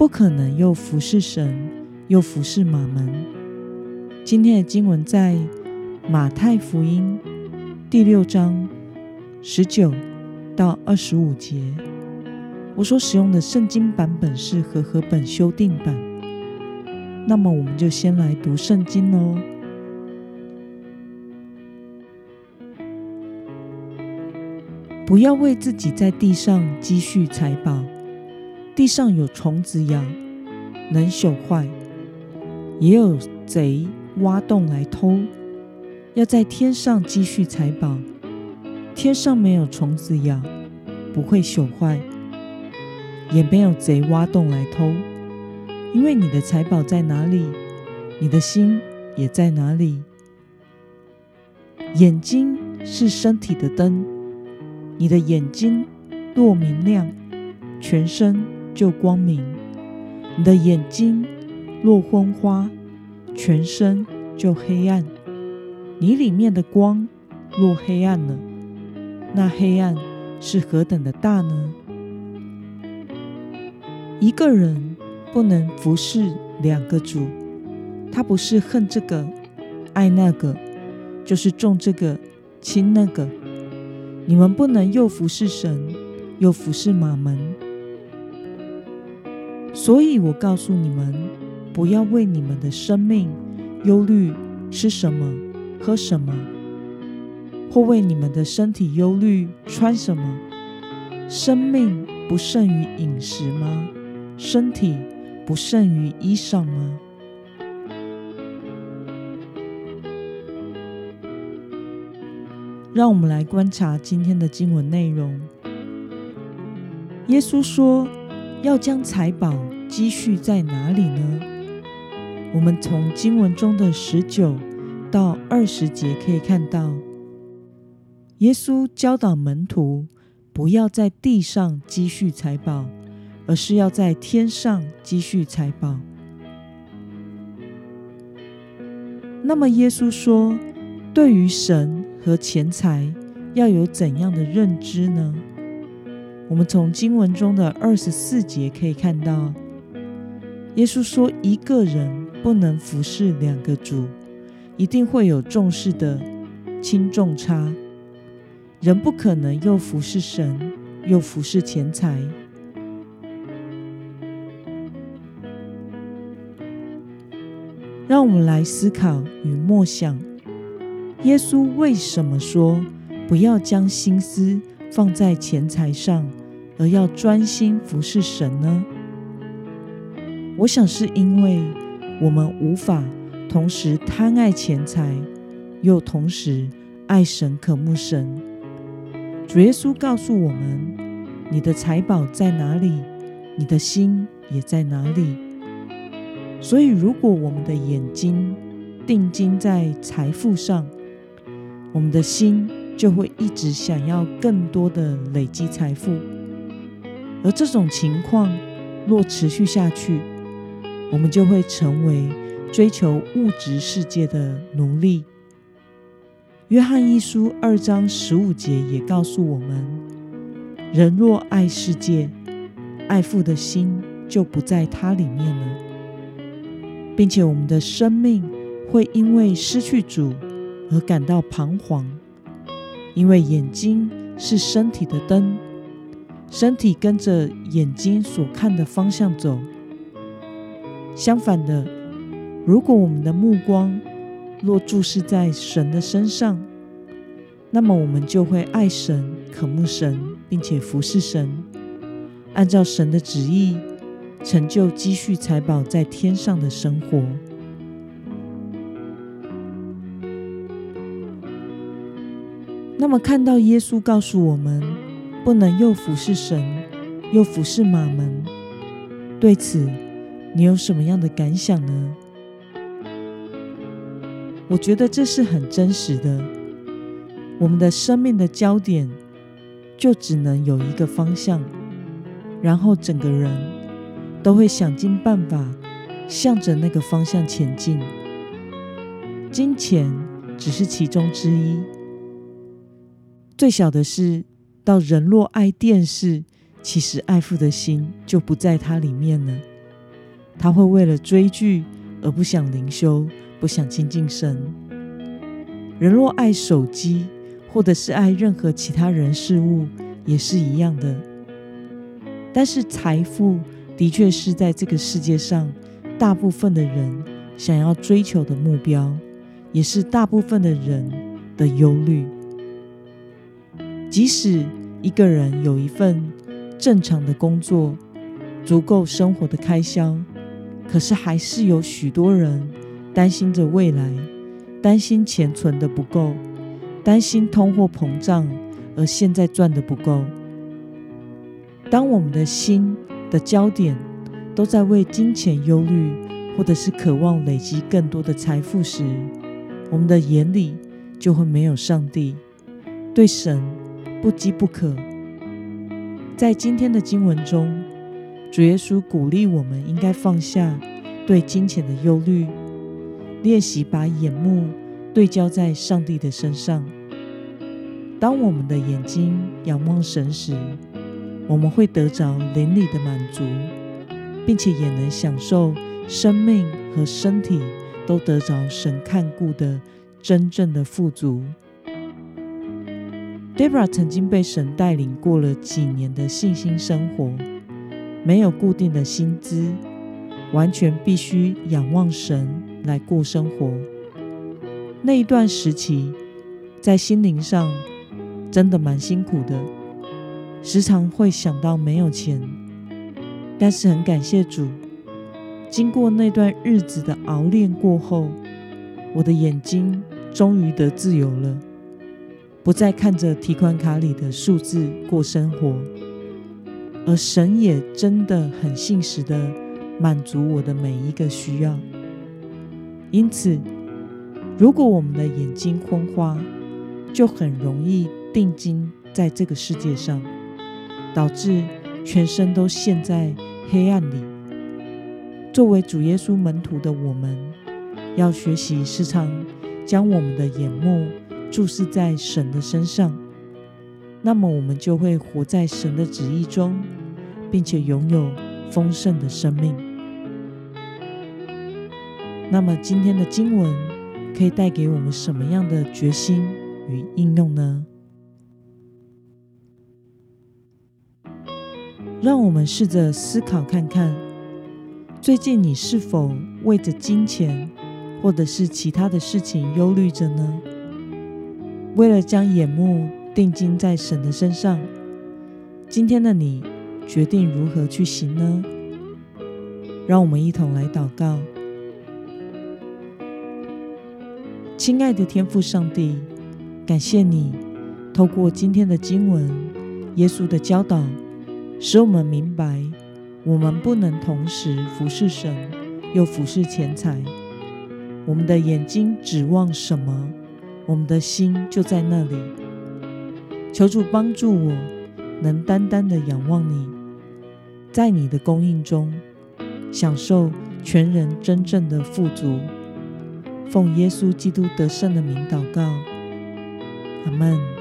不可能又服侍神，又服侍马门。今天的经文在马太福音第六章十九到二十五节。我所使用的圣经版本是和合本修订版。那么，我们就先来读圣经喽。不要为自己在地上积蓄财宝。地上有虫子咬，能朽坏；也有贼挖洞来偷。要在天上积蓄财宝，天上没有虫子咬，不会朽坏；也没有贼挖洞来偷。因为你的财宝在哪里，你的心也在哪里。眼睛是身体的灯，你的眼睛若明亮，全身。就光明，你的眼睛若昏花，全身就黑暗。你里面的光若黑暗了，那黑暗是何等的大呢？一个人不能服侍两个主，他不是恨这个爱那个，就是重这个轻那个。你们不能又服侍神，又服侍马门。所以我告诉你们，不要为你们的生命忧虑吃什么、喝什么，或为你们的身体忧虑穿什么。生命不胜于饮食吗？身体不胜于衣裳吗？让我们来观察今天的经文内容。耶稣说。要将财宝积蓄在哪里呢？我们从经文中的十九到二十节可以看到，耶稣教导门徒不要在地上积蓄财宝，而是要在天上积蓄财宝。那么，耶稣说，对于神和钱财要有怎样的认知呢？我们从经文中的二十四节可以看到，耶稣说：“一个人不能服侍两个主，一定会有重视的轻重差。人不可能又服侍神，又服侍钱财。”让我们来思考与默想：耶稣为什么说不要将心思放在钱财上？而要专心服侍神呢？我想是因为我们无法同时贪爱钱财，又同时爱神、渴慕神。主耶稣告诉我们：“你的财宝在哪里，你的心也在哪里。”所以，如果我们的眼睛定睛在财富上，我们的心就会一直想要更多的累积财富。而这种情况若持续下去，我们就会成为追求物质世界的奴隶。约翰一书二章十五节也告诉我们：人若爱世界，爱父的心就不在他里面了，并且我们的生命会因为失去主而感到彷徨，因为眼睛是身体的灯。身体跟着眼睛所看的方向走。相反的，如果我们的目光若注视在神的身上，那么我们就会爱神、渴慕神，并且服侍神，按照神的旨意成就积蓄财宝在天上的生活。那么，看到耶稣告诉我们。不能又服侍神，又服侍马门。对此，你有什么样的感想呢？我觉得这是很真实的。我们的生命的焦点就只能有一个方向，然后整个人都会想尽办法向着那个方向前进。金钱只是其中之一。最小的是，到人若爱电视，其实爱父的心就不在它里面了。他会为了追剧而不想灵修，不想亲近神。人若爱手机，或者是爱任何其他人事物，也是一样的。但是财富的确是在这个世界上大部分的人想要追求的目标，也是大部分的人的忧虑。即使一个人有一份正常的工作，足够生活的开销，可是还是有许多人担心着未来，担心钱存的不够，担心通货膨胀，而现在赚的不够。当我们的心的焦点都在为金钱忧虑，或者是渴望累积更多的财富时，我们的眼里就会没有上帝，对神。不饥不渴。在今天的经文中，主耶稣鼓励我们应该放下对金钱的忧虑，练习把眼目对焦在上帝的身上。当我们的眼睛仰望神时，我们会得着灵里的满足，并且也能享受生命和身体都得着神看顾的真正的富足。Debra 曾经被神带领过了几年的信心生活，没有固定的薪资，完全必须仰望神来过生活。那一段时期，在心灵上真的蛮辛苦的，时常会想到没有钱。但是很感谢主，经过那段日子的熬炼过后，我的眼睛终于得自由了。不再看着提款卡里的数字过生活，而神也真的很信实的满足我的每一个需要。因此，如果我们的眼睛昏花，就很容易定睛在这个世界上，导致全身都陷在黑暗里。作为主耶稣门徒的我们，要学习时常将我们的眼目。注视在神的身上，那么我们就会活在神的旨意中，并且拥有丰盛的生命。那么今天的经文可以带给我们什么样的决心与应用呢？让我们试着思考看看，最近你是否为着金钱或者是其他的事情忧虑着呢？为了将眼目定睛在神的身上，今天的你决定如何去行呢？让我们一同来祷告。亲爱的天父上帝，感谢你透过今天的经文、耶稣的教导，使我们明白，我们不能同时服侍神又服侍钱财。我们的眼睛指望什么？我们的心就在那里，求主帮助我，能单单的仰望你，在你的供应中享受全人真正的富足。奉耶稣基督得胜的名祷告，阿门。